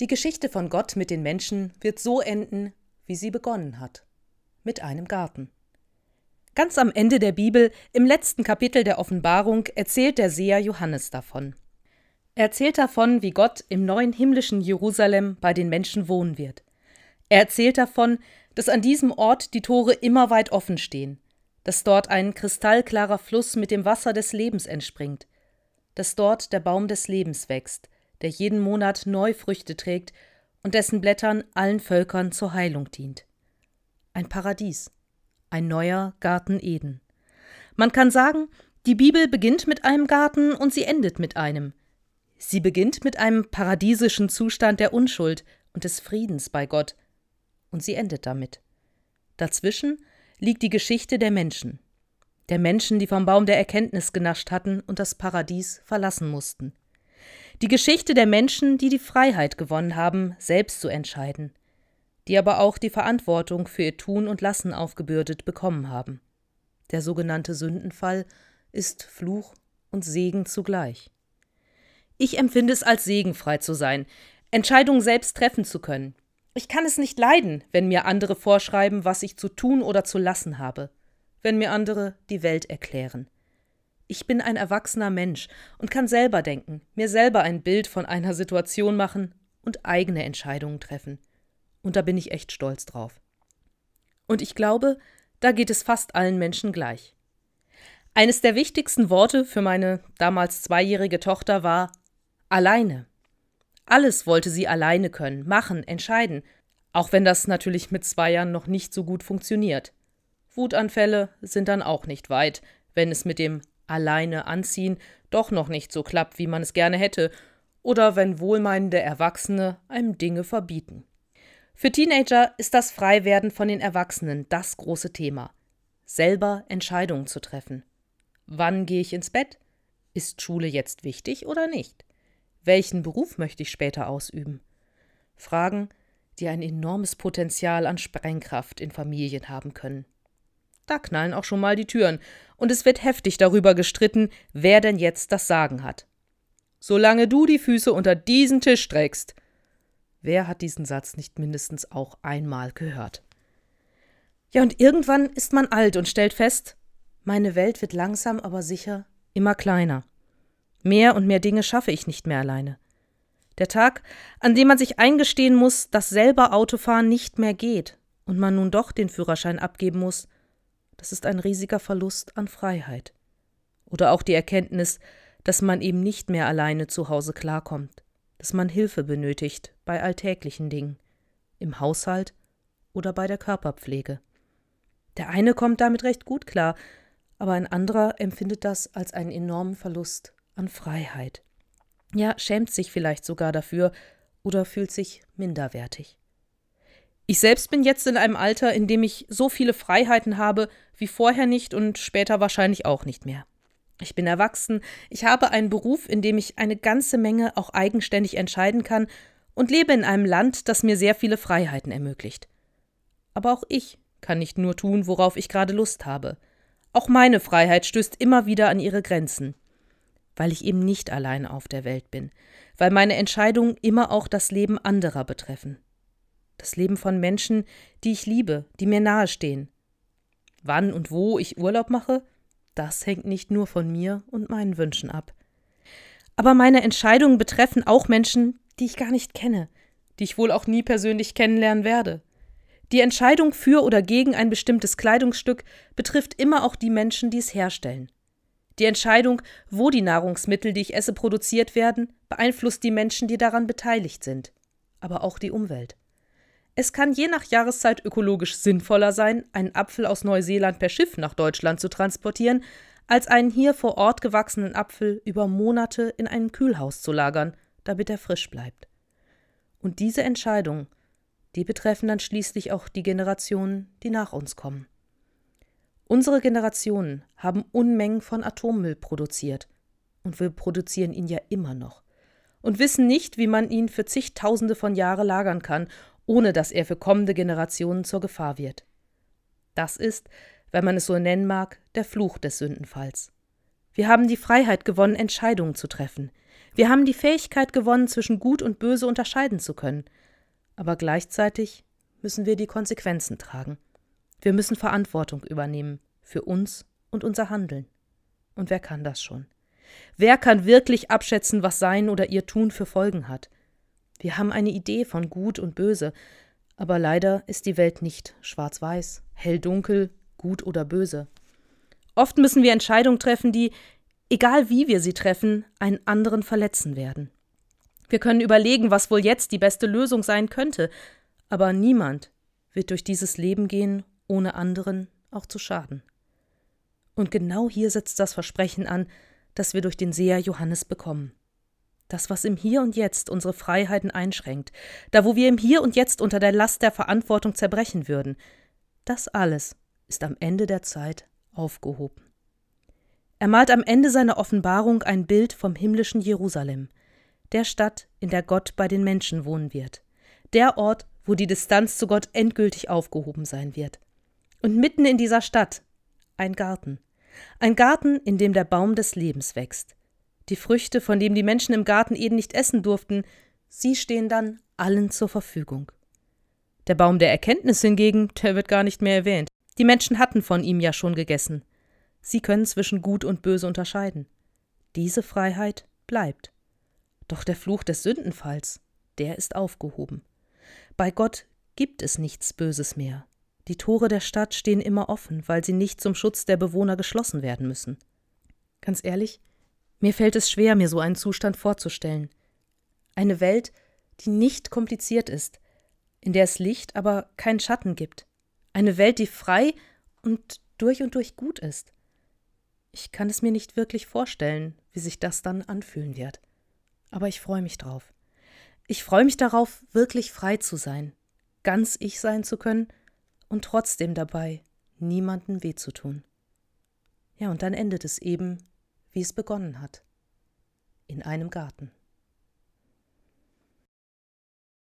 Die Geschichte von Gott mit den Menschen wird so enden, wie sie begonnen hat. Mit einem Garten. Ganz am Ende der Bibel, im letzten Kapitel der Offenbarung, erzählt der Seher Johannes davon. Er erzählt davon, wie Gott im neuen himmlischen Jerusalem bei den Menschen wohnen wird. Er erzählt davon, dass an diesem Ort die Tore immer weit offen stehen, dass dort ein kristallklarer Fluss mit dem Wasser des Lebens entspringt, dass dort der Baum des Lebens wächst, der jeden Monat neu Früchte trägt und dessen Blättern allen Völkern zur Heilung dient. Ein Paradies, ein neuer Garten Eden. Man kann sagen, die Bibel beginnt mit einem Garten und sie endet mit einem. Sie beginnt mit einem paradiesischen Zustand der Unschuld und des Friedens bei Gott, und sie endet damit. Dazwischen liegt die Geschichte der Menschen, der Menschen, die vom Baum der Erkenntnis genascht hatten und das Paradies verlassen mussten. Die Geschichte der Menschen, die die Freiheit gewonnen haben, selbst zu entscheiden, die aber auch die Verantwortung für ihr Tun und Lassen aufgebürdet bekommen haben. Der sogenannte Sündenfall ist Fluch und Segen zugleich. Ich empfinde es als Segen, frei zu sein, Entscheidungen selbst treffen zu können. Ich kann es nicht leiden, wenn mir andere vorschreiben, was ich zu tun oder zu lassen habe, wenn mir andere die Welt erklären. Ich bin ein erwachsener Mensch und kann selber denken, mir selber ein Bild von einer Situation machen und eigene Entscheidungen treffen. Und da bin ich echt stolz drauf. Und ich glaube, da geht es fast allen Menschen gleich. Eines der wichtigsten Worte für meine damals zweijährige Tochter war alleine. Alles wollte sie alleine können, machen, entscheiden, auch wenn das natürlich mit zwei Jahren noch nicht so gut funktioniert. Wutanfälle sind dann auch nicht weit, wenn es mit dem alleine anziehen doch noch nicht so klappt, wie man es gerne hätte, oder wenn wohlmeinende Erwachsene einem Dinge verbieten. Für Teenager ist das Freiwerden von den Erwachsenen das große Thema. Selber Entscheidungen zu treffen. Wann gehe ich ins Bett? Ist Schule jetzt wichtig oder nicht? Welchen Beruf möchte ich später ausüben? Fragen, die ein enormes Potenzial an Sprengkraft in Familien haben können. Da knallen auch schon mal die Türen, und es wird heftig darüber gestritten, wer denn jetzt das Sagen hat. Solange du die Füße unter diesen Tisch streckst. Wer hat diesen Satz nicht mindestens auch einmal gehört? Ja, und irgendwann ist man alt und stellt fest, meine Welt wird langsam aber sicher immer kleiner. Mehr und mehr Dinge schaffe ich nicht mehr alleine. Der Tag, an dem man sich eingestehen muss, dass selber Autofahren nicht mehr geht und man nun doch den Führerschein abgeben muss, das ist ein riesiger Verlust an Freiheit. Oder auch die Erkenntnis, dass man eben nicht mehr alleine zu Hause klarkommt, dass man Hilfe benötigt bei alltäglichen Dingen, im Haushalt oder bei der Körperpflege. Der eine kommt damit recht gut klar, aber ein anderer empfindet das als einen enormen Verlust an Freiheit. Ja, schämt sich vielleicht sogar dafür oder fühlt sich minderwertig. Ich selbst bin jetzt in einem Alter, in dem ich so viele Freiheiten habe wie vorher nicht und später wahrscheinlich auch nicht mehr. Ich bin erwachsen, ich habe einen Beruf, in dem ich eine ganze Menge auch eigenständig entscheiden kann und lebe in einem Land, das mir sehr viele Freiheiten ermöglicht. Aber auch ich kann nicht nur tun, worauf ich gerade Lust habe. Auch meine Freiheit stößt immer wieder an ihre Grenzen, weil ich eben nicht allein auf der Welt bin, weil meine Entscheidungen immer auch das Leben anderer betreffen das Leben von Menschen, die ich liebe, die mir nahestehen. Wann und wo ich Urlaub mache, das hängt nicht nur von mir und meinen Wünschen ab. Aber meine Entscheidungen betreffen auch Menschen, die ich gar nicht kenne, die ich wohl auch nie persönlich kennenlernen werde. Die Entscheidung für oder gegen ein bestimmtes Kleidungsstück betrifft immer auch die Menschen, die es herstellen. Die Entscheidung, wo die Nahrungsmittel, die ich esse, produziert werden, beeinflusst die Menschen, die daran beteiligt sind, aber auch die Umwelt. Es kann je nach Jahreszeit ökologisch sinnvoller sein, einen Apfel aus Neuseeland per Schiff nach Deutschland zu transportieren, als einen hier vor Ort gewachsenen Apfel über Monate in einem Kühlhaus zu lagern, damit er frisch bleibt. Und diese Entscheidungen, die betreffen dann schließlich auch die Generationen, die nach uns kommen. Unsere Generationen haben Unmengen von Atommüll produziert. Und wir produzieren ihn ja immer noch. Und wissen nicht, wie man ihn für zigtausende von Jahren lagern kann ohne dass er für kommende Generationen zur Gefahr wird. Das ist, wenn man es so nennen mag, der Fluch des Sündenfalls. Wir haben die Freiheit gewonnen, Entscheidungen zu treffen. Wir haben die Fähigkeit gewonnen, zwischen Gut und Böse unterscheiden zu können. Aber gleichzeitig müssen wir die Konsequenzen tragen. Wir müssen Verantwortung übernehmen für uns und unser Handeln. Und wer kann das schon? Wer kann wirklich abschätzen, was sein oder ihr Tun für Folgen hat? Wir haben eine Idee von Gut und Böse, aber leider ist die Welt nicht schwarz-weiß, hell-dunkel, gut oder böse. Oft müssen wir Entscheidungen treffen, die, egal wie wir sie treffen, einen anderen verletzen werden. Wir können überlegen, was wohl jetzt die beste Lösung sein könnte, aber niemand wird durch dieses Leben gehen, ohne anderen auch zu schaden. Und genau hier setzt das Versprechen an, das wir durch den Seher Johannes bekommen. Das, was im Hier und Jetzt unsere Freiheiten einschränkt, da wo wir im Hier und Jetzt unter der Last der Verantwortung zerbrechen würden, das alles ist am Ende der Zeit aufgehoben. Er malt am Ende seiner Offenbarung ein Bild vom himmlischen Jerusalem, der Stadt, in der Gott bei den Menschen wohnen wird, der Ort, wo die Distanz zu Gott endgültig aufgehoben sein wird. Und mitten in dieser Stadt ein Garten, ein Garten, in dem der Baum des Lebens wächst. Die Früchte, von dem die Menschen im Garten Eden nicht essen durften, sie stehen dann allen zur Verfügung. Der Baum der Erkenntnis hingegen, der wird gar nicht mehr erwähnt. Die Menschen hatten von ihm ja schon gegessen. Sie können zwischen Gut und Böse unterscheiden. Diese Freiheit bleibt. Doch der Fluch des Sündenfalls, der ist aufgehoben. Bei Gott gibt es nichts Böses mehr. Die Tore der Stadt stehen immer offen, weil sie nicht zum Schutz der Bewohner geschlossen werden müssen. Ganz ehrlich, mir fällt es schwer, mir so einen Zustand vorzustellen. Eine Welt, die nicht kompliziert ist, in der es Licht, aber keinen Schatten gibt, eine Welt, die frei und durch und durch gut ist. Ich kann es mir nicht wirklich vorstellen, wie sich das dann anfühlen wird. Aber ich freue mich drauf. Ich freue mich darauf, wirklich frei zu sein, ganz ich sein zu können und trotzdem dabei niemandem weh zu tun. Ja, und dann endet es eben, wie es begonnen hat, in einem Garten.